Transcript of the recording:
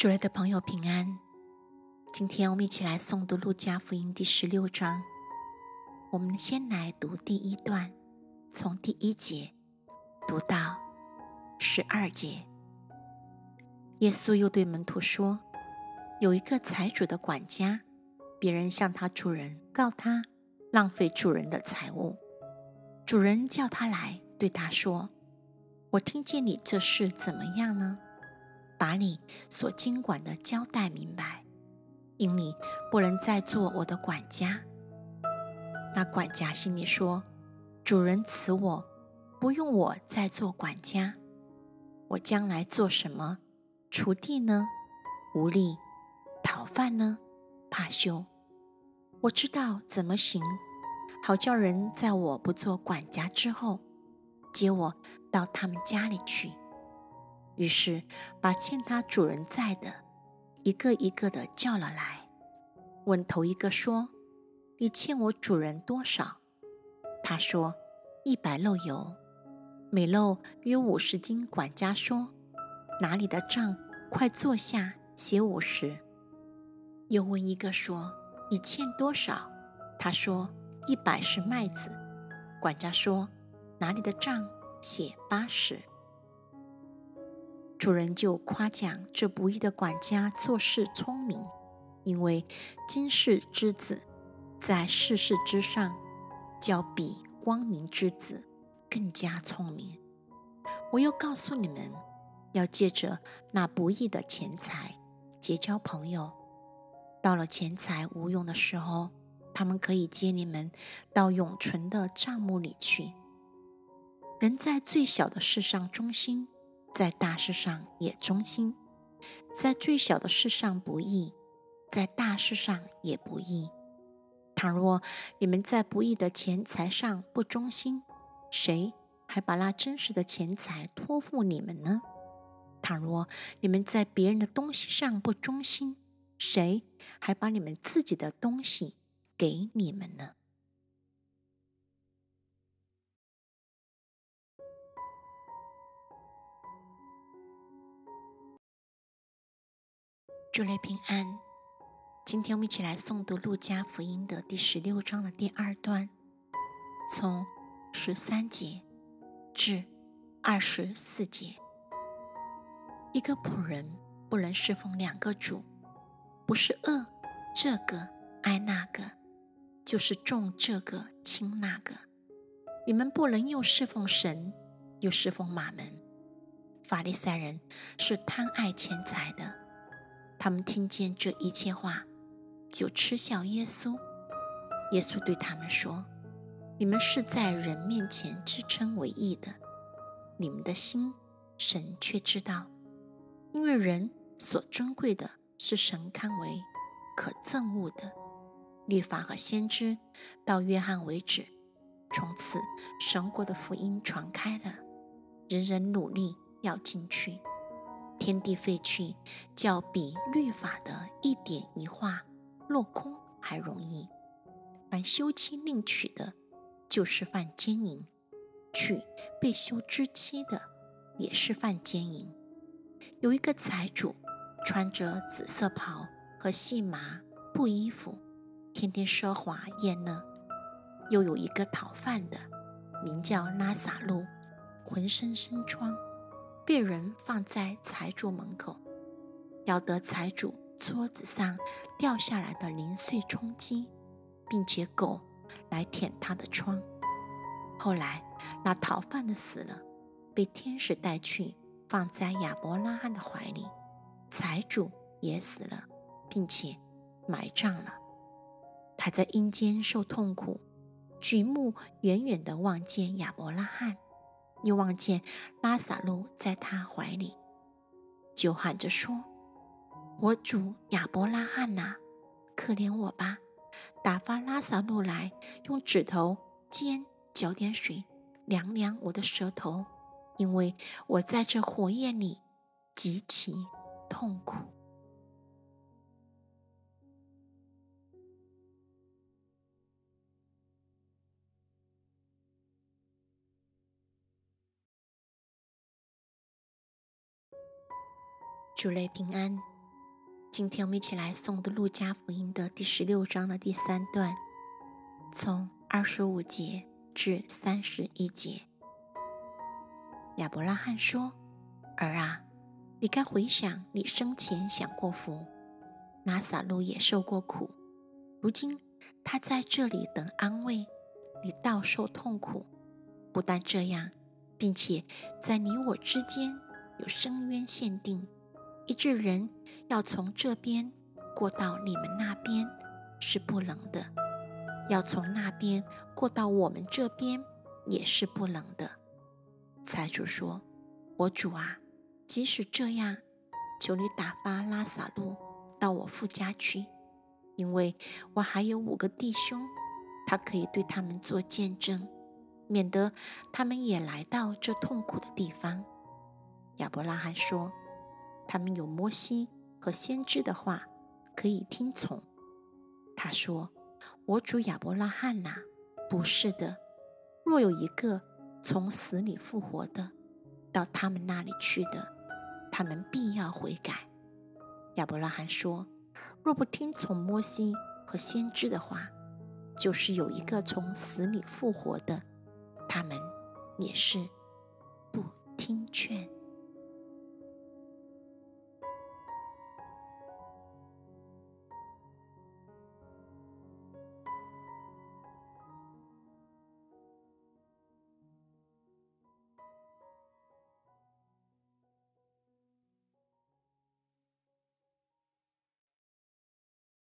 主日的朋友平安，今天我们一起来诵读《路加福音》第十六章。我们先来读第一段，从第一节读到十二节。耶稣又对门徒说：“有一个财主的管家，别人向他主人告他浪费主人的财物。主人叫他来，对他说：‘我听见你这事怎么样呢？’”把你所经管的交代明白，因你不能再做我的管家。那管家心里说：“主人辞我，不用我再做管家，我将来做什么？锄地呢？无力；讨饭呢？怕羞。我知道怎么行，好叫人在我不做管家之后，接我到他们家里去。”于是，把欠他主人债的，一个一个的叫了来，问头一个说：“你欠我主人多少？”他说：“一百漏油，每漏约五十斤。”管家说：“哪里的账？快坐下，写五十。”又问一个说：“你欠多少？”他说：“一百是麦子。”管家说：“哪里的账？写八十。”主人就夸奖这不义的管家做事聪明，因为今世之子在世事之上，较比光明之子更加聪明。我又告诉你们，要借着那不义的钱财结交朋友，到了钱财无用的时候，他们可以接你们到永存的账目里去。人在最小的事上忠心。在大事上也忠心，在最小的事上不义，在大事上也不义。倘若你们在不义的钱财上不忠心，谁还把那真实的钱财托付你们呢？倘若你们在别人的东西上不忠心，谁还把你们自己的东西给你们呢？祝你平安。今天我们一起来诵读《路加福音》的第十六章的第二段，从十三节至二十四节。一个仆人不能侍奉两个主，不是恶这个爱那个，就是重这个轻那个。你们不能又侍奉神，又侍奉马门。法利赛人是贪爱钱财的。他们听见这一切话，就嗤笑耶稣。耶稣对他们说：“你们是在人面前自称为义的，你们的心，神却知道。因为人所尊贵的是神看为可憎恶的。律法和先知到约翰为止，从此神国的福音传开了，人人努力要进去。”天地废去，较比律法的一点一画落空还容易。凡休妻另娶的，就是犯奸淫；娶被休之妻的，也是犯奸淫。有一个财主，穿着紫色袍和细麻布衣服，天天奢华宴乐；又有一个讨饭的，名叫拉萨路，浑身生疮。被人放在财主门口，要得财主桌子上掉下来的零碎充饥，并且狗来舔他的疮。后来那逃犯的死了，被天使带去放在亚伯拉罕的怀里，财主也死了，并且埋葬了。他在阴间受痛苦，举目远远地望见亚伯拉罕。又望见拉萨路在他怀里，就喊着说：“我主亚伯拉罕呐，可怜我吧！打发拉萨路来，用指头尖搅点水，凉凉我的舌头，因为我在这火焰里极其痛苦。”主内平安，今天我们一起来诵读《路加福音》的第十六章的第三段，从二十五节至三十一节。亚伯拉罕说：“儿啊，你该回想你生前享过福，拉撒路也受过苦，如今他在这里等安慰，你倒受痛苦。不但这样，并且在你我之间有深渊限定。”一致人要从这边过到你们那边是不能的，要从那边过到我们这边也是不能的。财主说：“我主啊，即使这样，求你打发拉萨路到我父家去，因为我还有五个弟兄，他可以对他们做见证，免得他们也来到这痛苦的地方。”亚伯拉罕说。他们有摩西和先知的话可以听从。他说：“我主亚伯拉罕呐，不是的。若有一个从死里复活的，到他们那里去的，他们必要悔改。”亚伯拉罕说：“若不听从摩西和先知的话，就是有一个从死里复活的，他们也是不听劝。”